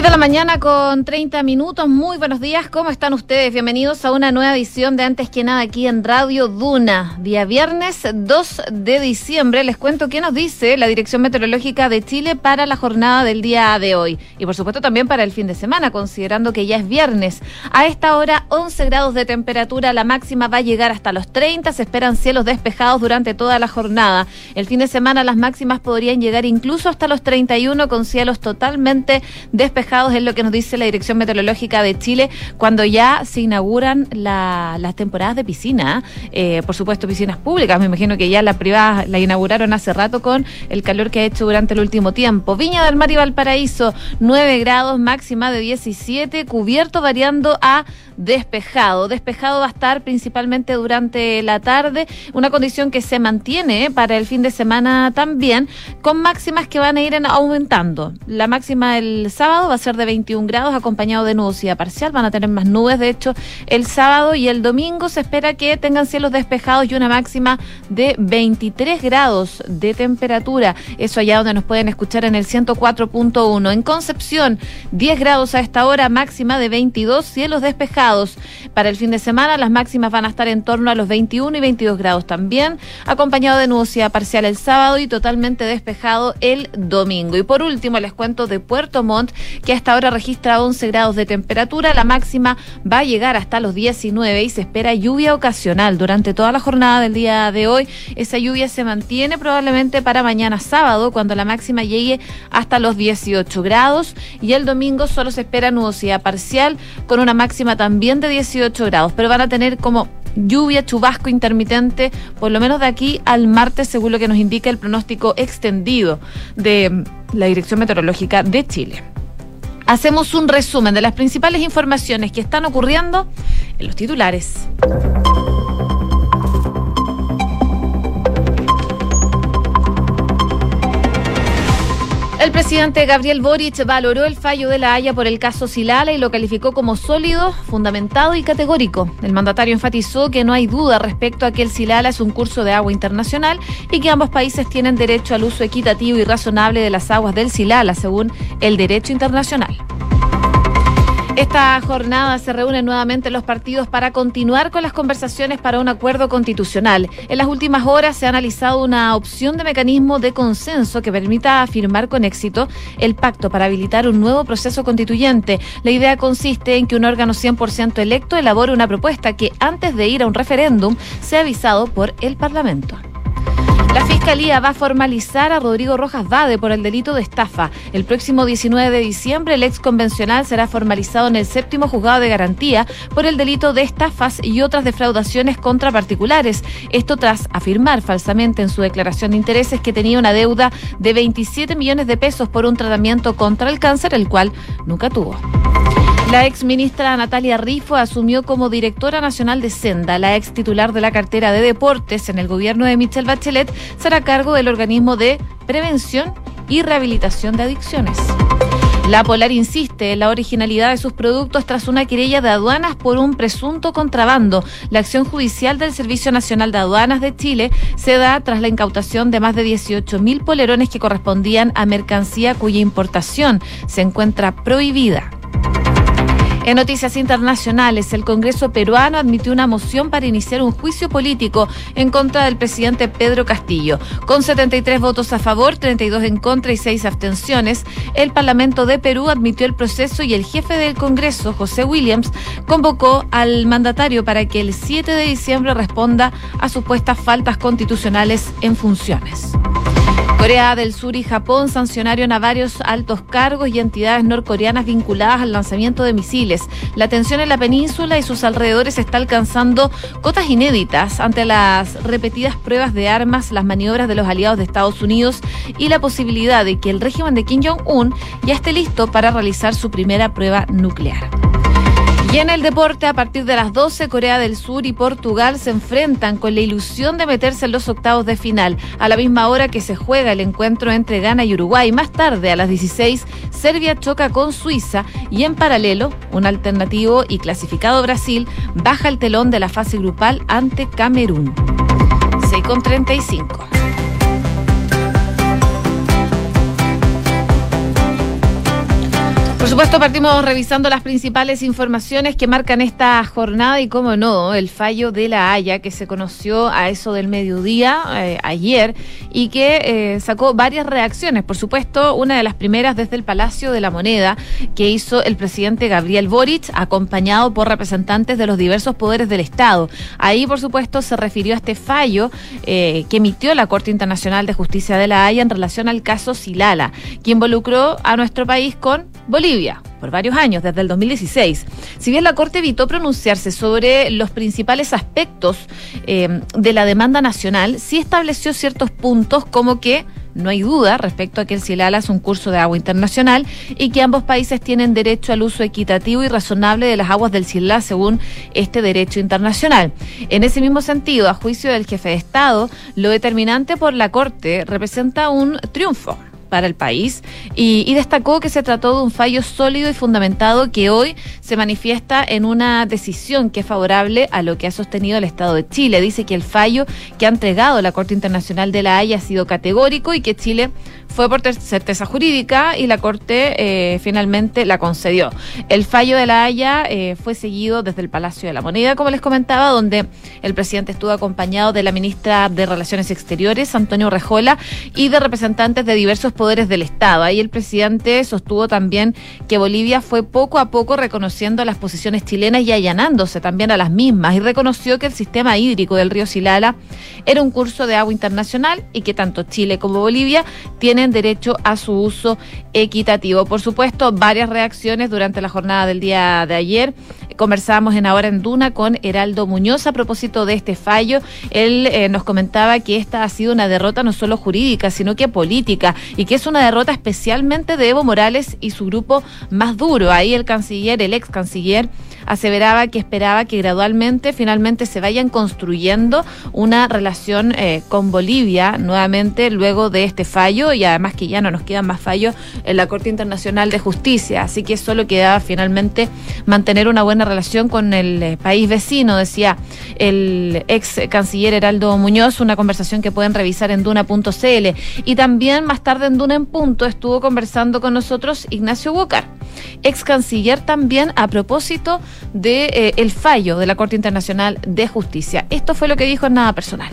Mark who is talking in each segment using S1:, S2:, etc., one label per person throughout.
S1: 6 de la mañana con 30 minutos. Muy buenos días. ¿Cómo están ustedes? Bienvenidos a una nueva edición de Antes que nada aquí en Radio Duna. Día viernes 2 de diciembre. Les cuento qué nos dice la Dirección Meteorológica de Chile para la jornada del día de hoy. Y por supuesto también para el fin de semana, considerando que ya es viernes. A esta hora 11 grados de temperatura. La máxima va a llegar hasta los 30. Se esperan cielos despejados durante toda la jornada. El fin de semana las máximas podrían llegar incluso hasta los 31 con cielos totalmente despejados es lo que nos dice la Dirección Meteorológica de Chile cuando ya se inauguran las temporadas de piscina. Eh, por supuesto, piscinas públicas. Me imagino que ya la privada la inauguraron hace rato con el calor que ha hecho durante el último tiempo. Viña del Mar y Valparaíso, 9 grados, máxima de 17, cubierto variando a despejado. Despejado va a estar principalmente durante la tarde, una condición que se mantiene para el fin de semana también, con máximas que van a ir aumentando. La máxima el sábado va a ser de 21 grados, acompañado de nubosidad parcial, van a tener más nubes, de hecho, el sábado y el domingo se espera que tengan cielos despejados y una máxima de 23 grados de temperatura. Eso allá donde nos pueden escuchar en el 104.1. En Concepción, 10 grados a esta hora, máxima de 22, cielos despejados para el fin de semana las máximas van a estar en torno a los 21 y 22 grados también, acompañado de nubosidad parcial el sábado y totalmente despejado el domingo. Y por último les cuento de Puerto Montt, que hasta ahora registra 11 grados de temperatura, la máxima va a llegar hasta los 19 y se espera lluvia ocasional durante toda la jornada del día de hoy. Esa lluvia se mantiene probablemente para mañana sábado, cuando la máxima llegue hasta los 18 grados y el domingo solo se espera nubosidad parcial con una máxima también de 18 grados, pero van a tener como lluvia, chubasco intermitente, por lo menos de aquí al martes, según lo que nos indica el pronóstico extendido de la Dirección Meteorológica de Chile. Hacemos un resumen de las principales informaciones que están ocurriendo en los titulares. El presidente Gabriel Boric valoró el fallo de la Haya por el caso Silala y lo calificó como sólido, fundamentado y categórico. El mandatario enfatizó que no hay duda respecto a que el Silala es un curso de agua internacional y que ambos países tienen derecho al uso equitativo y razonable de las aguas del Silala, según el derecho internacional. Esta jornada se reúnen nuevamente los partidos para continuar con las conversaciones para un acuerdo constitucional. En las últimas horas se ha analizado una opción de mecanismo de consenso que permita firmar con éxito el pacto para habilitar un nuevo proceso constituyente. La idea consiste en que un órgano 100% electo elabore una propuesta que antes de ir a un referéndum sea avisado por el Parlamento. La Fiscalía va a formalizar a Rodrigo Rojas Vade por el delito de estafa. El próximo 19 de diciembre, el ex convencional será formalizado en el séptimo juzgado de garantía por el delito de estafas y otras defraudaciones contra particulares. Esto tras afirmar falsamente en su declaración de intereses que tenía una deuda de 27 millones de pesos por un tratamiento contra el cáncer, el cual nunca tuvo. La ex ministra Natalia Rifo asumió como directora nacional de Senda. La ex titular de la cartera de deportes en el gobierno de Michelle Bachelet será cargo del organismo de prevención y rehabilitación de adicciones. La Polar insiste en la originalidad de sus productos tras una querella de aduanas por un presunto contrabando. La acción judicial del Servicio Nacional de Aduanas de Chile se da tras la incautación de más de 18 mil polerones que correspondían a mercancía cuya importación se encuentra prohibida. En noticias internacionales, el Congreso peruano admitió una moción para iniciar un juicio político en contra del presidente Pedro Castillo. Con 73 votos a favor, 32 en contra y 6 abstenciones, el Parlamento de Perú admitió el proceso y el jefe del Congreso, José Williams, convocó al mandatario para que el 7 de diciembre responda a supuestas faltas constitucionales en funciones. Corea del Sur y Japón sancionaron a varios altos cargos y entidades norcoreanas vinculadas al lanzamiento de misiles. La tensión en la península y sus alrededores está alcanzando cotas inéditas ante las repetidas pruebas de armas, las maniobras de los aliados de Estados Unidos y la posibilidad de que el régimen de Kim Jong-un ya esté listo para realizar su primera prueba nuclear. Y en el deporte, a partir de las 12, Corea del Sur y Portugal se enfrentan con la ilusión de meterse en los octavos de final, a la misma hora que se juega el encuentro entre Ghana y Uruguay. Más tarde, a las 16, Serbia choca con Suiza y en paralelo, un alternativo y clasificado Brasil baja el telón de la fase grupal ante Camerún. 6 con 35. Supuesto, partimos revisando las principales informaciones que marcan esta jornada y, como no, el fallo de la Haya que se conoció a eso del mediodía eh, ayer y que eh, sacó varias reacciones. Por supuesto, una de las primeras desde el Palacio de la Moneda que hizo el presidente Gabriel Boric, acompañado por representantes de los diversos poderes del Estado. Ahí, por supuesto, se refirió a este fallo eh, que emitió la Corte Internacional de Justicia de la Haya en relación al caso Silala, que involucró a nuestro país con Bolivia por varios años, desde el 2016. Si bien la Corte evitó pronunciarse sobre los principales aspectos eh, de la demanda nacional, sí estableció ciertos puntos como que no hay duda respecto a que el Silala es un curso de agua internacional y que ambos países tienen derecho al uso equitativo y razonable de las aguas del Silala según este derecho internacional. En ese mismo sentido, a juicio del jefe de Estado, lo determinante por la Corte representa un triunfo para el país y, destacó que se trató de un fallo sólido y fundamentado que hoy se manifiesta en una decisión que es favorable a lo que ha sostenido el Estado de Chile. Dice que el fallo que ha entregado la Corte Internacional de la Haya ha sido categórico y que Chile fue por certeza jurídica y la Corte eh, finalmente la concedió. El fallo de la Haya eh, fue seguido desde el Palacio de la Moneda, como les comentaba, donde el presidente estuvo acompañado de la ministra de Relaciones Exteriores, Antonio Rejola, y de representantes de diversos poderes del Estado. Ahí el presidente sostuvo también que Bolivia fue poco a poco reconociendo las posiciones chilenas y allanándose también a las mismas y reconoció que el sistema hídrico del río Silala era un curso de agua internacional y que tanto Chile como Bolivia tienen derecho a su uso equitativo. Por supuesto, varias reacciones durante la jornada del día de ayer. Conversábamos en Ahora en Duna con Heraldo Muñoz a propósito de este fallo. Él eh, nos comentaba que esta ha sido una derrota no solo jurídica, sino que política y que es una derrota especialmente de Evo Morales y su grupo más duro. Ahí el canciller, el ex canciller, aseveraba que esperaba que gradualmente, finalmente, se vayan construyendo una relación eh, con Bolivia nuevamente luego de este fallo y además que ya no nos quedan más fallos en la Corte Internacional de Justicia. Así que solo quedaba finalmente mantener una buena relación con el eh, país vecino, decía el ex canciller Heraldo Muñoz, una conversación que pueden revisar en duna.cl. Y también más tarde en Duna en Punto estuvo conversando con nosotros Ignacio Bocar, ex canciller también a propósito de eh, el fallo de la Corte Internacional de Justicia. Esto fue lo que dijo en nada personal.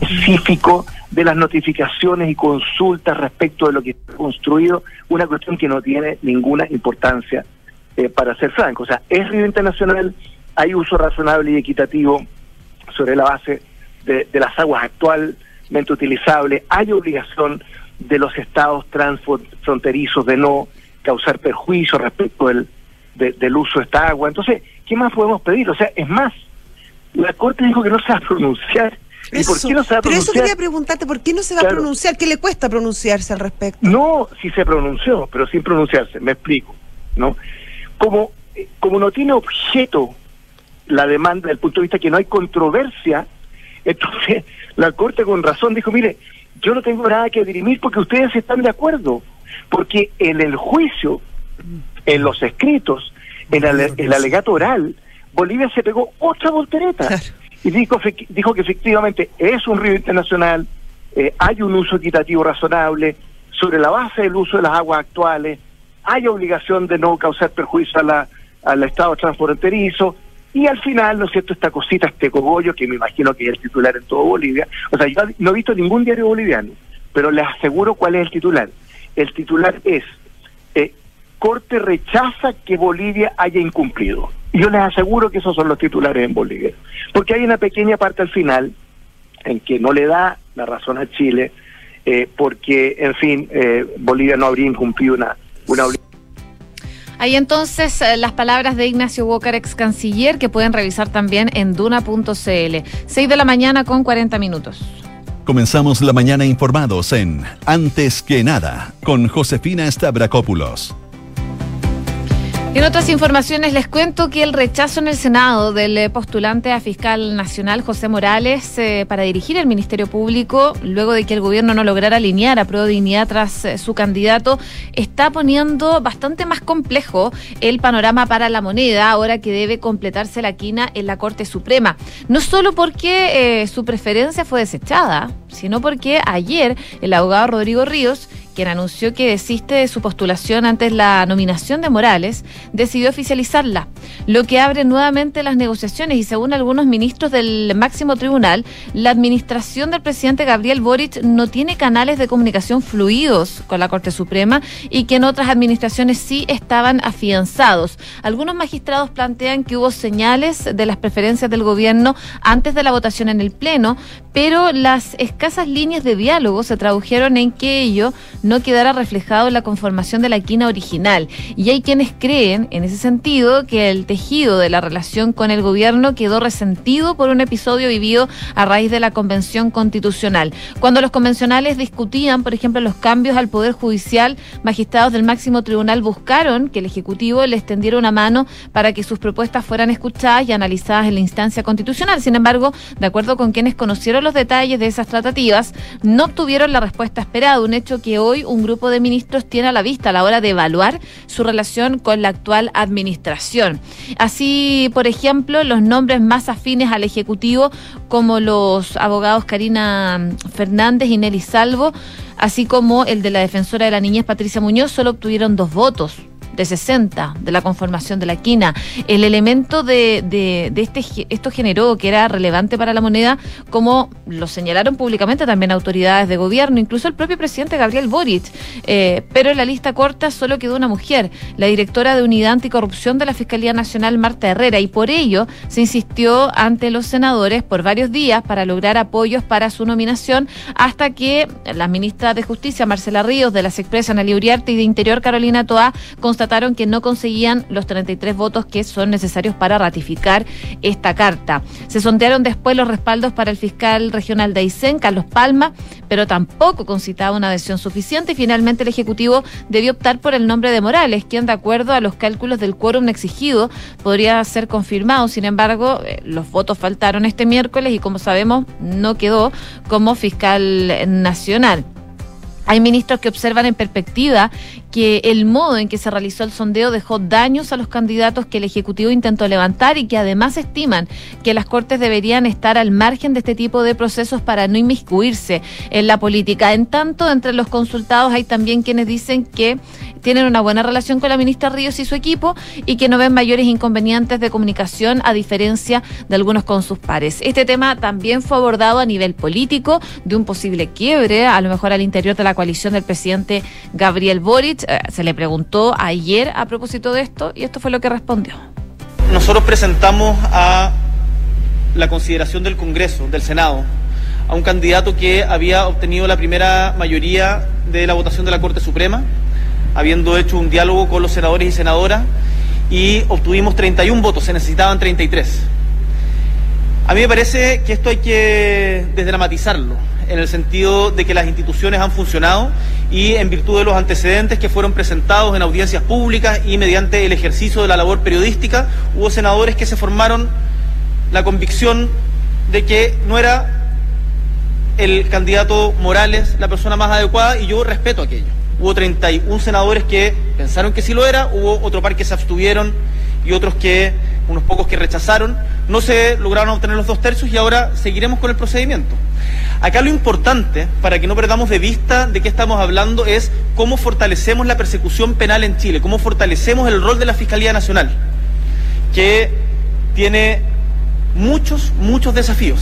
S2: Específico de las notificaciones y consultas respecto de lo que está construido, una cuestión que no tiene ninguna importancia eh, para ser franco. O sea, es río internacional, hay uso razonable y equitativo sobre la base de, de las aguas actualmente utilizables, hay obligación de los estados transfronterizos de no causar perjuicio respecto del, del uso de esta agua. Entonces, ¿qué más podemos pedir? O sea, es más, la Corte dijo que no se va a pronunciar.
S3: ¿Y por qué no se va a pronunciar? Pero eso quería preguntarte, ¿por qué no se va a pronunciar? ¿Qué le cuesta pronunciarse al respecto?
S2: No, si se pronunció, pero sin pronunciarse, me explico, ¿no? Como, como no tiene objeto la demanda desde el punto de vista que no hay controversia, entonces la Corte con razón dijo, mire, yo no tengo nada que dirimir porque ustedes están de acuerdo, porque en el juicio en los escritos, en el, alegato oral, Bolivia se pegó otra voltereta y dijo, dijo que efectivamente es un río internacional, eh, hay un uso equitativo razonable, sobre la base del uso de las aguas actuales, hay obligación de no causar perjuicio a la, al Estado transfronterizo, y al final, ¿no es cierto?, esta cosita, este cogollo, que me imagino que es el titular en todo Bolivia, o sea, yo no he visto ningún diario boliviano, pero les aseguro cuál es el titular. El titular es, eh, Corte rechaza que Bolivia haya incumplido. Yo les aseguro que esos son los titulares en Bolivia. Porque hay una pequeña parte al final en que no le da la razón a Chile, eh, porque, en fin, eh, Bolivia no habría incumplido una, una
S1: entonces eh, las palabras de Ignacio Walker, ex canciller, que pueden revisar también en duna.cl. 6 de la mañana con 40 minutos.
S4: Comenzamos la mañana informados en Antes que nada con Josefina Stavrakopoulos.
S1: En otras informaciones les cuento que el rechazo en el Senado del eh, postulante a fiscal nacional José Morales eh, para dirigir el Ministerio Público, luego de que el gobierno no lograra alinear a Pro Dignidad tras eh, su candidato, está poniendo bastante más complejo el panorama para la moneda, ahora que debe completarse la quina en la Corte Suprema. No solo porque su preferencia fue desechada, sino porque ayer el abogado Rodrigo Ríos quien anunció que desiste de su postulación antes la nominación de Morales, decidió oficializarla, lo que abre nuevamente las negociaciones y según algunos ministros del máximo tribunal, la administración del presidente Gabriel Boric no tiene canales de comunicación fluidos con la Corte Suprema y que en otras administraciones sí estaban afianzados. Algunos magistrados plantean que hubo señales de las preferencias del gobierno antes de la votación en el Pleno, pero las escasas líneas de diálogo se tradujeron en que ello no quedara reflejado en la conformación de la quina original. Y hay quienes creen, en ese sentido, que el tejido de la relación con el gobierno quedó resentido por un episodio vivido a raíz de la Convención Constitucional. Cuando los convencionales discutían, por ejemplo, los cambios al Poder Judicial, magistrados del máximo tribunal buscaron que el Ejecutivo les tendiera una mano para que sus propuestas fueran escuchadas y analizadas en la instancia constitucional. Sin embargo, de acuerdo con quienes conocieron los detalles de esas tratativas, no obtuvieron la respuesta esperada, un hecho que hoy un grupo de ministros tiene a la vista a la hora de evaluar su relación con la actual administración. Así, por ejemplo, los nombres más afines al Ejecutivo, como los abogados Karina Fernández y Nelly Salvo, así como el de la defensora de la niñez Patricia Muñoz, solo obtuvieron dos votos de 60 de la conformación de la quina. El elemento de, de, este, esto generó que era relevante para la moneda, como lo señalaron públicamente también autoridades de gobierno, incluso el propio presidente Gabriel Boric. Eh, pero en la lista corta solo quedó una mujer, la directora de Unidad Anticorrupción de la Fiscalía Nacional, Marta Herrera, y por ello se insistió ante los senadores por varios días para lograr apoyos para su nominación, hasta que la ministra de Justicia, Marcela Ríos, de las Expresas, Ana Uriarte y de Interior, Carolina Toa, constataron que no conseguían los 33 votos que son necesarios para ratificar esta carta. Se sondearon después los respaldos para el fiscal regional de Aysén, Carlos Palma, pero tampoco concitaba una adhesión suficiente y finalmente el Ejecutivo debió optar por el nombre de Morales, quien de acuerdo a los cálculos del quórum exigido podría ser confirmado. Sin embargo, eh, los votos faltaron este miércoles y como sabemos no quedó como fiscal nacional. Hay ministros que observan en perspectiva que el modo en que se realizó el sondeo dejó daños a los candidatos que el Ejecutivo intentó levantar y que además estiman que las Cortes deberían estar al margen de este tipo de procesos para no inmiscuirse en la política. En tanto, entre los consultados hay también quienes dicen que tienen una buena relación con la ministra Ríos y su equipo y que no ven mayores inconvenientes de comunicación a diferencia de algunos con sus pares. Este tema también fue abordado a nivel político de un posible quiebre, a lo mejor al interior de la coalición del presidente Gabriel Boric. Eh, se le preguntó ayer a propósito de esto y esto fue lo que respondió.
S5: Nosotros presentamos a la consideración del Congreso, del Senado, a un candidato que había obtenido la primera mayoría de la votación de la Corte Suprema, habiendo hecho un diálogo con los senadores y senadoras y obtuvimos 31 votos, se necesitaban 33. A mí me parece que esto hay que desdramatizarlo, en el sentido de que las instituciones han funcionado y en virtud de los antecedentes que fueron presentados en audiencias públicas y mediante el ejercicio de la labor periodística, hubo senadores que se formaron la convicción de que no era el candidato Morales la persona más adecuada y yo respeto aquello hubo 31 senadores que pensaron que sí lo era, hubo otro par que se abstuvieron y otros que, unos pocos que rechazaron. No se lograron obtener los dos tercios y ahora seguiremos con el procedimiento. Acá lo importante, para que no perdamos de vista de qué estamos hablando, es cómo fortalecemos la persecución penal en Chile, cómo fortalecemos el rol de la Fiscalía Nacional, que tiene muchos, muchos desafíos.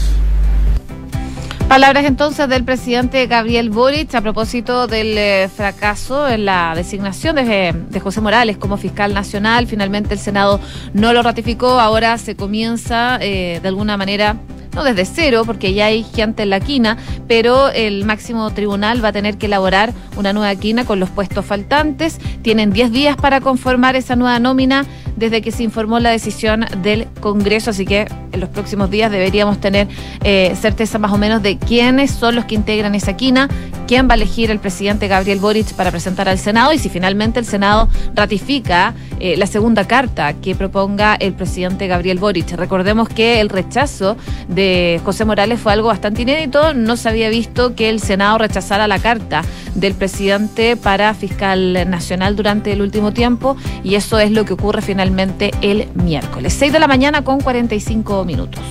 S1: Palabras entonces del presidente Gabriel Boric a propósito del eh, fracaso en la designación de, José Morales como fiscal nacional. Finalmente el Senado no lo ratificó. Ahora se comienza eh, de alguna manera no desde cero, porque ya hay gente en la quina, pero el máximo tribunal va a tener que elaborar una nueva quina con los puestos faltantes. Tienen 10 días para conformar esa nueva nómina desde que se informó la decisión del Congreso, así que en los próximos días deberíamos tener eh, certeza más o menos de quiénes son los que integran esa quina, quién va a elegir el presidente Gabriel Boric para presentar al Senado y si finalmente el Senado ratifica eh, la segunda carta que proponga el presidente Gabriel Boric. Recordemos que el rechazo de José Morales fue algo bastante inédito, no se había visto que el Senado rechazara la carta del presidente para fiscal nacional durante el último tiempo y eso es lo que ocurre finalmente el miércoles. 6 de la mañana con 45 minutos.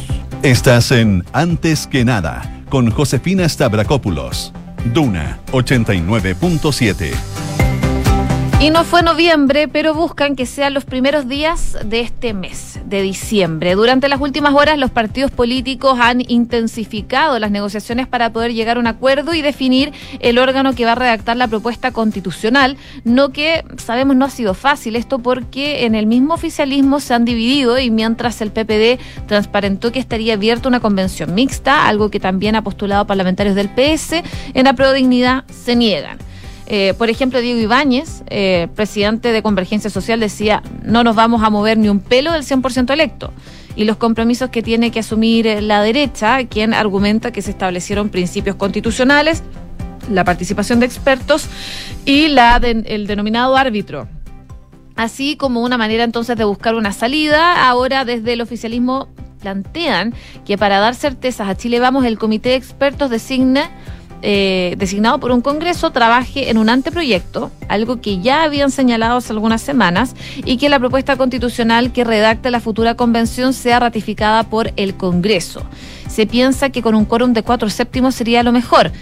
S4: Estás en Antes que nada con Josefina Stavrakopoulos. Duna 89.7.
S1: Y no fue noviembre, pero buscan que sean los primeros días de este mes, de diciembre. Durante las últimas horas, los partidos políticos han intensificado las negociaciones para poder llegar a un acuerdo y definir el órgano que va a redactar la propuesta constitucional. No que sabemos no ha sido fácil esto porque en el mismo oficialismo se han dividido y mientras el PPD transparentó que estaría abierta una convención mixta, algo que también ha postulado parlamentarios del PS, en la Dignidad se niegan. Eh, por ejemplo, Diego Ibáñez, eh, presidente de Convergencia Social, decía, no nos vamos a mover ni un pelo del 100% electo. Y los compromisos que tiene que asumir eh, la derecha, quien argumenta que se establecieron principios constitucionales, la participación de expertos y la el denominado árbitro. Así como una manera entonces de buscar una salida, ahora desde el oficialismo plantean que para dar certezas a Chile Vamos, el comité de expertos designa eh, designado por un Congreso trabaje en un anteproyecto, algo que ya habían señalado hace algunas semanas, y que la propuesta constitucional que redacte la futura convención sea ratificada por el Congreso. Se piensa que con un quórum de cuatro séptimos sería lo mejor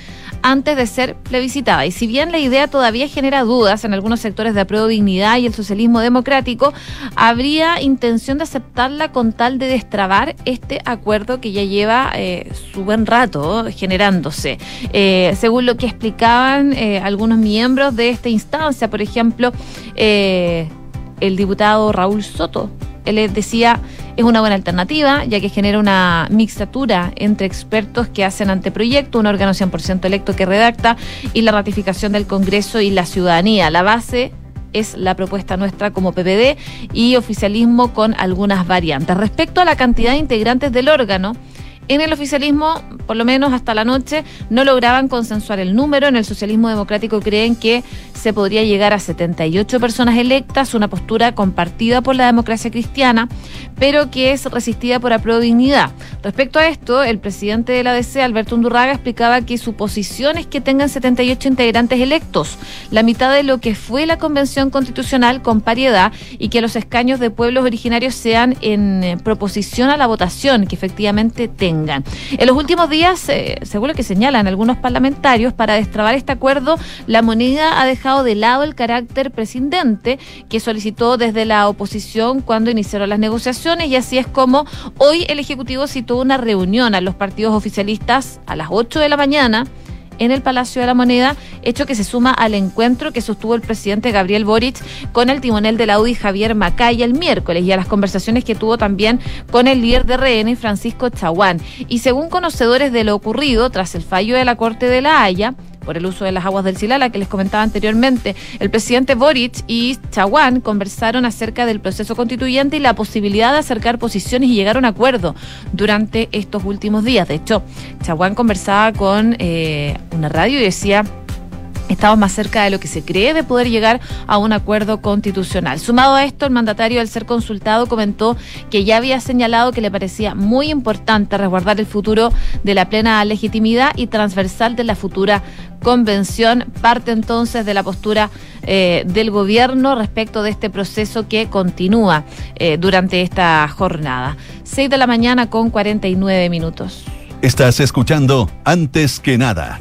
S1: antes de ser plebiscitada. Y si bien la idea todavía genera dudas en algunos sectores de apruebo dignidad y el socialismo democrático, habría intención de aceptarla con tal de destrabar este acuerdo que ya lleva eh, su buen rato generándose. Eh, según lo que explicaban eh, algunos miembros de esta instancia, por ejemplo, el diputado Raúl Soto, él decía es una buena alternativa, ya que genera una mixatura entre expertos que hacen anteproyecto, un órgano 100% electo que redacta y la ratificación del Congreso y la ciudadanía. La base es la propuesta nuestra como PPD y oficialismo con algunas variantes. Respecto a la cantidad de integrantes del órgano, en el oficialismo, por lo menos hasta la noche, no lograban consensuar el número. En el socialismo democrático creen que se podría llegar a 78 personas electas, una postura compartida por la democracia cristiana, pero que es resistida por apruebo dignidad. Respecto a esto, el presidente de la DC, Alberto Undurraga, explicaba que su posición es que tengan 78 integrantes electos, la mitad de lo que fue la convención constitucional con pariedad y que los escaños de pueblos originarios sean en eh, proposición a la votación que efectivamente tengan. En los últimos días, eh, según lo que señalan algunos parlamentarios, para destrabar este acuerdo, la moneda ha dejado de lado el carácter presidente que solicitó desde la oposición cuando iniciaron las negociaciones y así es como hoy el Ejecutivo citó una reunión a los partidos oficialistas a las 8 de la mañana en el Palacio de la Moneda, hecho que se suma al encuentro que sostuvo el presidente Gabriel Boric con el timonel de la UDI Javier Macay el miércoles y a las conversaciones que tuvo también con el líder de RN Francisco Chaguán. Y según conocedores de lo ocurrido tras el fallo de la Corte de la Haya, por el uso de las aguas del Silala que les comentaba anteriormente. El presidente Boric y Chaguán conversaron acerca del proceso constituyente y la posibilidad de acercar posiciones y llegar a un acuerdo durante estos últimos días. De hecho, Chaguán conversaba con eh, una radio y decía Estamos más cerca de lo que se cree de poder llegar a un acuerdo constitucional. Sumado a esto, el mandatario, al ser consultado, comentó que ya había señalado que le parecía muy importante resguardar el futuro de la plena legitimidad y transversal de la futura convención. Parte entonces de la postura eh, del gobierno respecto de este proceso que continúa eh, durante esta jornada. 6 de la mañana con 49 minutos.
S4: Estás escuchando Antes que nada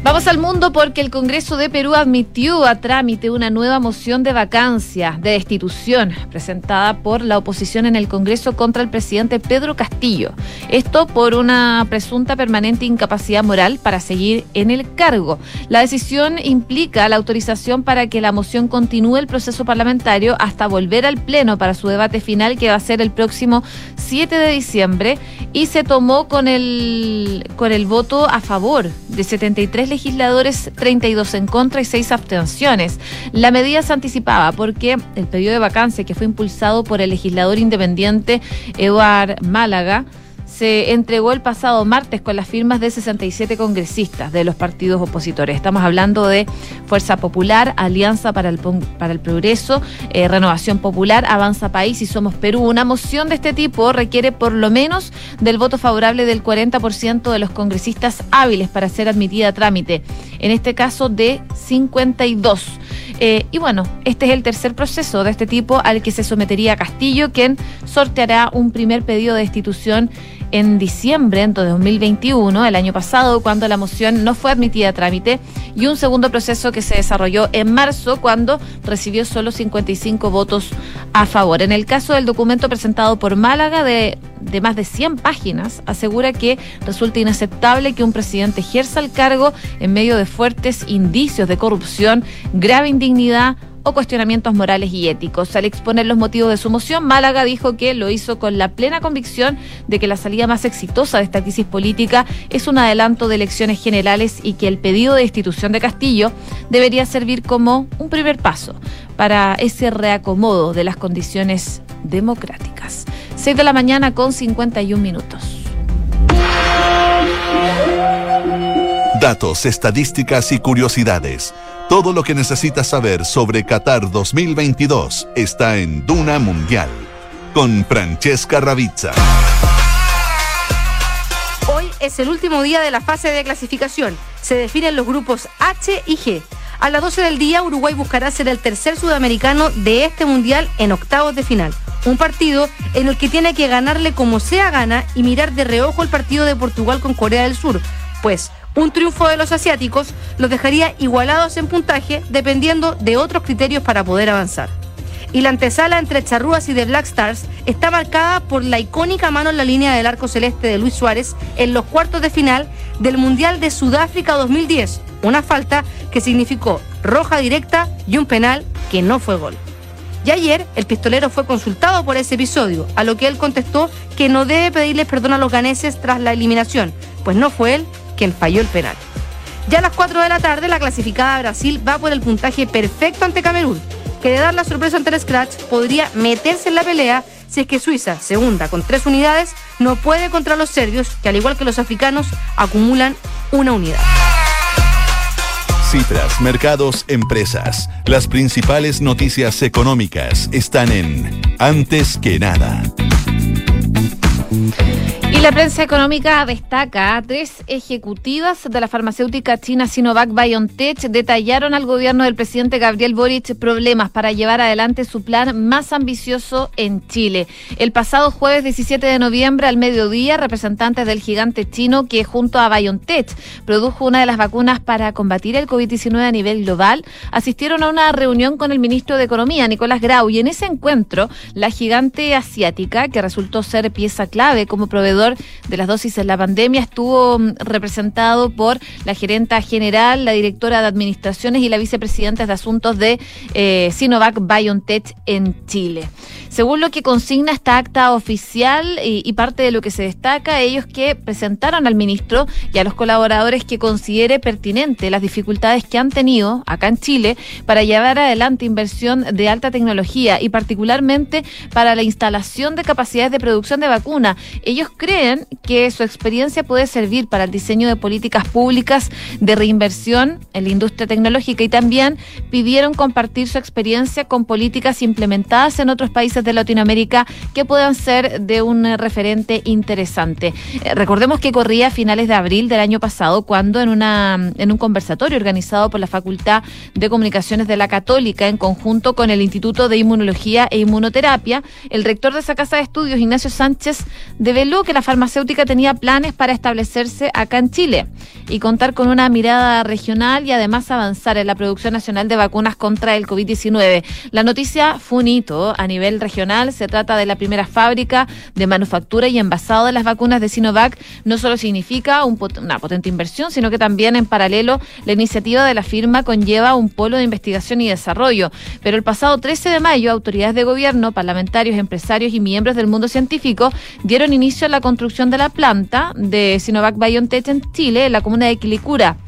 S1: Vamos al mundo porque el Congreso de Perú admitió a trámite una nueva moción de vacancia, de destitución, presentada por la oposición en el Congreso contra el presidente Pedro Castillo. Esto por una presunta permanente incapacidad moral para seguir en el cargo. La decisión implica la autorización para que la moción continúe el proceso parlamentario hasta volver al Pleno para su debate final que va a ser el próximo 7 de diciembre y se tomó con el, con el voto a favor de 73 legisladores, 32 en contra y 6 abstenciones. La medida se anticipaba porque el pedido de vacancia que fue impulsado por el legislador independiente Eduard Málaga se entregó el pasado martes con las firmas de 67 congresistas de los partidos opositores. Estamos hablando de Fuerza Popular, Alianza para el, para el Progreso, eh, Renovación Popular, Avanza País y Somos Perú. Una moción de este tipo requiere por lo menos del voto favorable del 40% de los congresistas hábiles para ser admitida a trámite. En este caso de 52. Eh, y bueno, este es el tercer proceso de este tipo al que se sometería Castillo, quien sorteará un primer pedido de destitución en diciembre de 2021, el año pasado, cuando la moción no fue admitida a trámite, y un segundo proceso que se desarrolló en marzo, cuando recibió solo 55 votos a favor. En el caso del documento presentado por Málaga de, más de 100 páginas, asegura que resulta inaceptable que un presidente ejerza el cargo en medio de fuertes indicios de corrupción, grave indignidad, cuestionamientos morales y éticos. Al exponer los motivos de su moción, Málaga dijo que lo hizo con la plena convicción de que la salida más exitosa de esta crisis política es un adelanto de elecciones generales y que el pedido de destitución de Castillo debería servir como un primer paso para ese reacomodo de las condiciones democráticas. 6 de la mañana con 51 minutos.
S4: Datos, estadísticas y curiosidades. Todo lo que necesitas saber sobre Qatar 2022 está en Duna Mundial con Francesca Ravizza.
S6: Hoy es el último día de la fase de clasificación. Se definen los grupos H y G. A las 12 del día, Uruguay buscará ser el tercer sudamericano de este mundial en octavos de final. Un partido en el que tiene que ganarle como sea gana y mirar de reojo el partido de Portugal con Corea del Sur, pues un triunfo de los asiáticos los dejaría igualados en puntaje dependiendo de otros criterios para poder avanzar. Y la antesala entre Charrúas y The Black Stars está marcada por la icónica mano en la línea del arco celeste de Luis Suárez en los cuartos de final del Mundial de Sudáfrica 2010, una falta que significó roja directa y un penal que no fue gol. Y ayer el pistolero fue consultado por ese episodio, a lo que él contestó que no debe pedirles perdón a los ganeses tras la eliminación, pues no fue él quien falló el penal. Ya a las 4 de la tarde, la clasificada Brasil va por el puntaje perfecto ante Camerún, que de dar la sorpresa ante el Scratch podría meterse en la pelea si es que Suiza, segunda con tres unidades, no puede contra los serbios, que al igual que los africanos, acumulan una unidad.
S4: Cifras, mercados, empresas. Las principales noticias económicas están en Antes que nada.
S1: Y la prensa económica destaca tres ejecutivas de la farmacéutica china Sinovac BioNTech detallaron al gobierno del presidente Gabriel Boric problemas para llevar adelante su plan más ambicioso en Chile. El pasado jueves 17 de noviembre al mediodía, representantes del gigante chino que junto a BioNTech produjo una de las vacunas para combatir el COVID-19 a nivel global, asistieron a una reunión con el ministro de Economía, Nicolás Grau, y en ese encuentro la gigante asiática, que resultó ser pieza clave como proveedor de las dosis en la pandemia estuvo mm, representado por la gerenta general, la directora de administraciones y la vicepresidenta de asuntos de eh, Sinovac BioNTech en Chile. Según lo que consigna esta acta oficial y, parte de lo que se destaca, ellos que presentaron al ministro y a los colaboradores que considere pertinente las dificultades que han tenido acá en Chile para llevar adelante inversión de alta tecnología y particularmente para la instalación de capacidades de producción de Ellos creen que su experiencia puede servir para el diseño de políticas públicas de reinversión en la industria tecnológica y también pidieron compartir su experiencia con políticas implementadas en otros países de Latinoamérica que puedan ser de un referente interesante. Eh, recordemos que corría a finales de abril del año pasado cuando en, una, en un conversatorio organizado por la Facultad de Comunicaciones de la Católica en conjunto con el Instituto de Inmunología e Inmunoterapia, el rector de esa casa de estudios, Ignacio Sánchez, develó que la farmacéutica tenía planes para establecerse acá en Chile y contar con una mirada regional y además avanzar en la producción nacional de vacunas contra el COVID-19. La noticia fue un hito a nivel regional. Se trata de la primera fábrica de manufactura y envasado de las vacunas de Sinovac. No solo significa una potente inversión, sino que también en paralelo la iniciativa de la firma conlleva un polo de investigación y desarrollo. Pero el pasado 13 de mayo, autoridades de gobierno, parlamentarios, empresarios y miembros del mundo científico dieron inicio a la construcción de la planta de Sinovac BioNTech en Chile, en la comuna de Quilicura.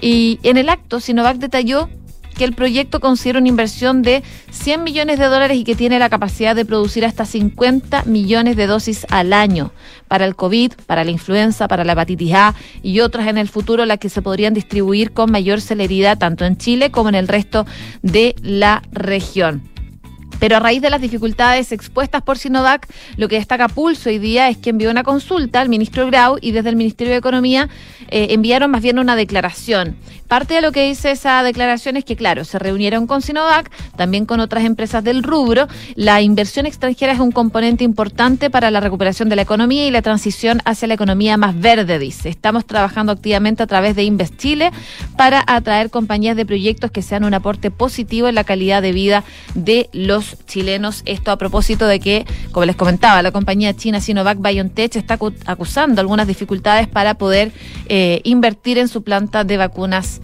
S1: Y en el acto, Sinovac detalló que el proyecto considera una inversión de 100 millones de dólares y que tiene la capacidad de producir hasta 50 millones de dosis al año para el COVID, para la influenza, para la hepatitis A y otras en el futuro, las que se podrían distribuir con mayor celeridad tanto en Chile como en el resto de la región. Pero a raíz de las dificultades expuestas por Sinovac, lo que destaca Pulso hoy día es que envió una consulta al ministro Grau y desde el Ministerio de Economía eh, enviaron más bien una declaración. Parte de lo que dice esa declaración es que, claro, se reunieron con Sinovac, también con otras empresas del rubro. La inversión extranjera es un componente importante para la recuperación de la economía y la transición hacia la economía más verde, dice. Estamos trabajando activamente a través de Invest Chile para atraer compañías de proyectos que sean un aporte positivo en la calidad de vida de los chilenos. Esto a propósito de que, como les comentaba, la compañía china Sinovac BioNTech está acusando algunas dificultades para poder eh, invertir en su planta de vacunas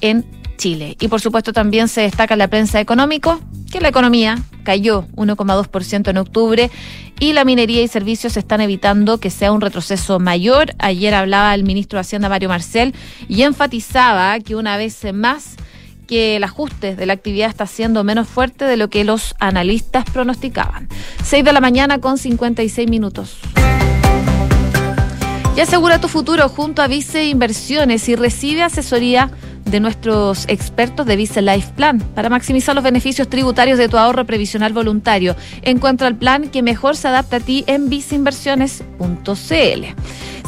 S1: en Chile. Y por supuesto también se destaca en la prensa económico que la economía cayó 1,2% en octubre y la minería y servicios están evitando que sea un retroceso mayor. Ayer hablaba el ministro de Hacienda Mario Marcel y enfatizaba que una vez más que el ajuste de la actividad está siendo menos fuerte de lo que los analistas pronosticaban. 6 de la mañana con 56 minutos. Y asegura tu futuro junto a Vice Inversiones y recibe asesoría de nuestros expertos de Vice Life Plan para maximizar los beneficios tributarios de tu ahorro previsional voluntario. Encuentra el plan que mejor se adapta a ti en viceinversiones.cl.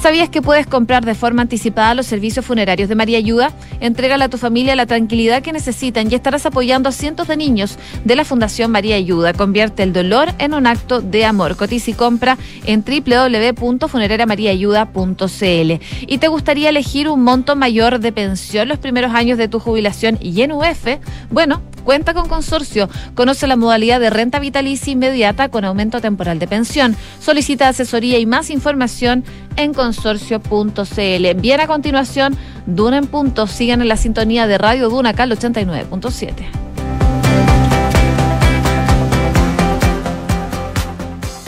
S1: ¿Sabías que puedes comprar de forma anticipada los servicios funerarios de María Ayuda? Entrégale a tu familia la tranquilidad que necesitan y estarás apoyando a cientos de niños de la Fundación María Ayuda. Convierte el dolor en un acto de amor. Cotiza y compra en www.funerariamariaayuda.cl. ¿Y te gustaría elegir un monto mayor de pensión los años de tu jubilación y en UF? Bueno, Cuenta con consorcio. Conoce la modalidad de renta vitalicia inmediata con aumento temporal de pensión. Solicita asesoría y más información en consorcio.cl. Bien a continuación, Duna en punto. Sigan en la sintonía de Radio Duna Cal 89.7.